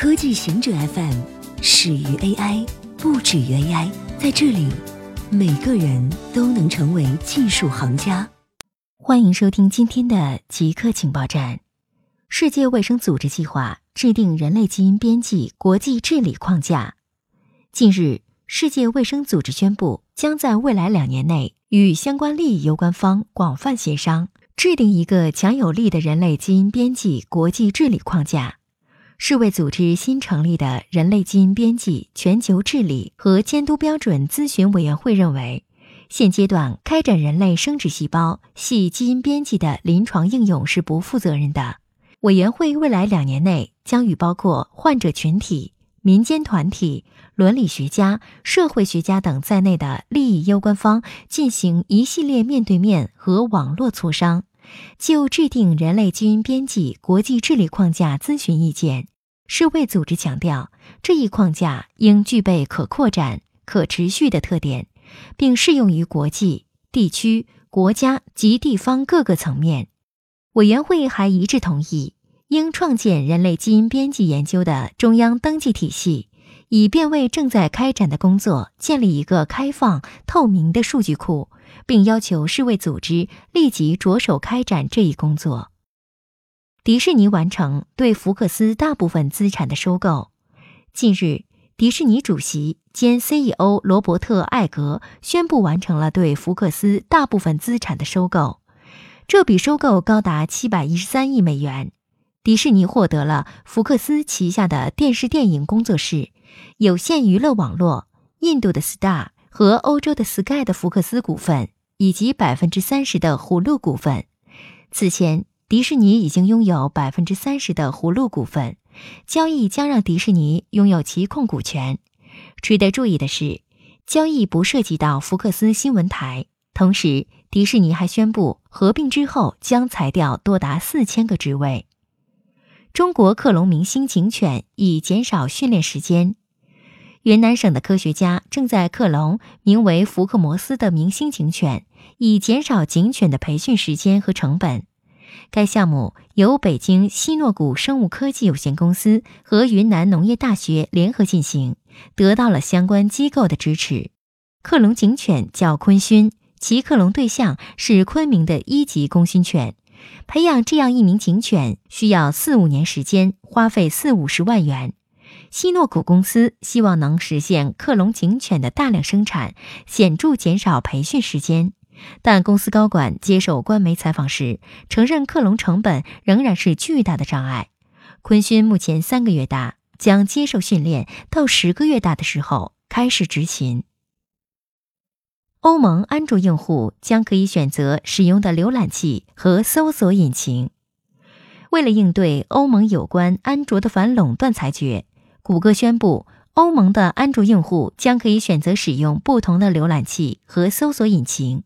科技行者 FM 始于 AI，不止于 AI。在这里，每个人都能成为技术行家。欢迎收听今天的极客情报站。世界卫生组织计划制定人类基因编辑国际治理框架。近日，世界卫生组织宣布，将在未来两年内与相关利益攸关方广泛协商，制定一个强有力的人类基因编辑国际治理框架。世卫组织新成立的人类基因编辑全球治理和监督标准咨询委员会认为，现阶段开展人类生殖细胞系基因编辑的临床应用是不负责任的。委员会未来两年内将与包括患者群体、民间团体、伦理学家、社会学家等在内的利益攸关方进行一系列面对面和网络磋商。就制定人类基因编辑国际治理框架咨询意见。世卫组织强调，这一框架应具备可扩展、可持续的特点，并适用于国际、地区、国家及地方各个层面。委员会还一致同意，应创建人类基因编辑研究的中央登记体系，以便为正在开展的工作建立一个开放、透明的数据库。并要求世卫组织立即着手开展这一工作。迪士尼完成对福克斯大部分资产的收购。近日，迪士尼主席兼 CEO 罗伯特·艾格宣布完成了对福克斯大部分资产的收购。这笔收购高达七百一十三亿美元。迪士尼获得了福克斯旗下的电视电影工作室、有线娱乐网络、印度的 Star 和欧洲的 Sky 的福克斯股份。以及百分之三十的葫芦股份。此前，迪士尼已经拥有百分之三十的葫芦股份，交易将让迪士尼拥有其控股权。值得注意的是，交易不涉及到福克斯新闻台。同时，迪士尼还宣布合并之后将裁掉多达四千个职位。中国克隆明星警犬以减少训练时间。云南省的科学家正在克隆名为福克摩斯的明星警犬。以减少警犬的培训时间和成本。该项目由北京希诺谷生物科技有限公司和云南农业大学联合进行，得到了相关机构的支持。克隆警犬叫昆勋，其克隆对象是昆明的一级功勋犬。培养这样一名警犬需要四五年时间，花费四五十万元。希诺谷公司希望能实现克隆警犬的大量生产，显著减少培训时间。但公司高管接受官媒采访时承认，克隆成本仍然是巨大的障碍。昆勋目前三个月大，将接受训练，到十个月大的时候开始执勤。欧盟安卓用户将可以选择使用的浏览器和搜索引擎。为了应对欧盟有关安卓的反垄断裁决，谷歌宣布，欧盟的安卓用户将可以选择使用不同的浏览器和搜索引擎。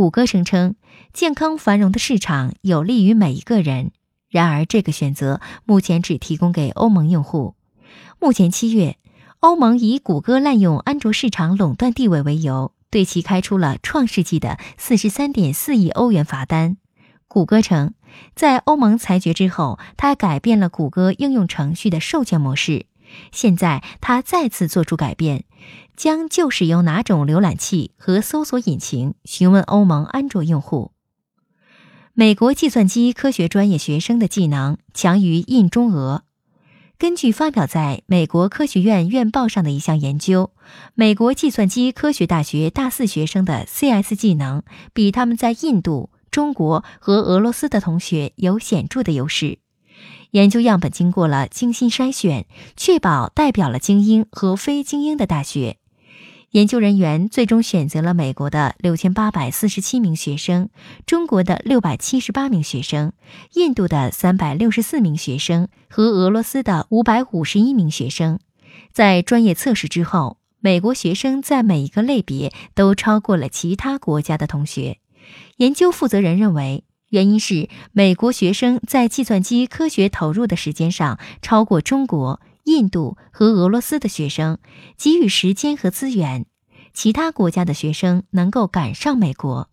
谷歌声称，健康繁荣的市场有利于每一个人。然而，这个选择目前只提供给欧盟用户。目前七月，欧盟以谷歌滥用安卓市场垄断地位为由，对其开出了创世纪的四十三点四亿欧元罚单。谷歌称，在欧盟裁决之后，它改变了谷歌应用程序的授权模式。现在，它再次做出改变。将就使用哪种浏览器和搜索引擎询问欧盟安卓用户。美国计算机科学专业学生的技能强于印中俄。根据发表在美国科学院院报上的一项研究，美国计算机科学大学大四学生的 CS 技能比他们在印度、中国和俄罗斯的同学有显著的优势。研究样本经过了精心筛选，确保代表了精英和非精英的大学。研究人员最终选择了美国的六千八百四十七名学生，中国的六百七十八名学生，印度的三百六十四名学生和俄罗斯的五百五十一名学生。在专业测试之后，美国学生在每一个类别都超过了其他国家的同学。研究负责人认为，原因是美国学生在计算机科学投入的时间上超过中国。印度和俄罗斯的学生给予时间和资源，其他国家的学生能够赶上美国。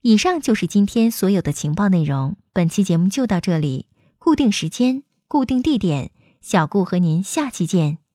以上就是今天所有的情报内容。本期节目就到这里，固定时间，固定地点，小顾和您下期见。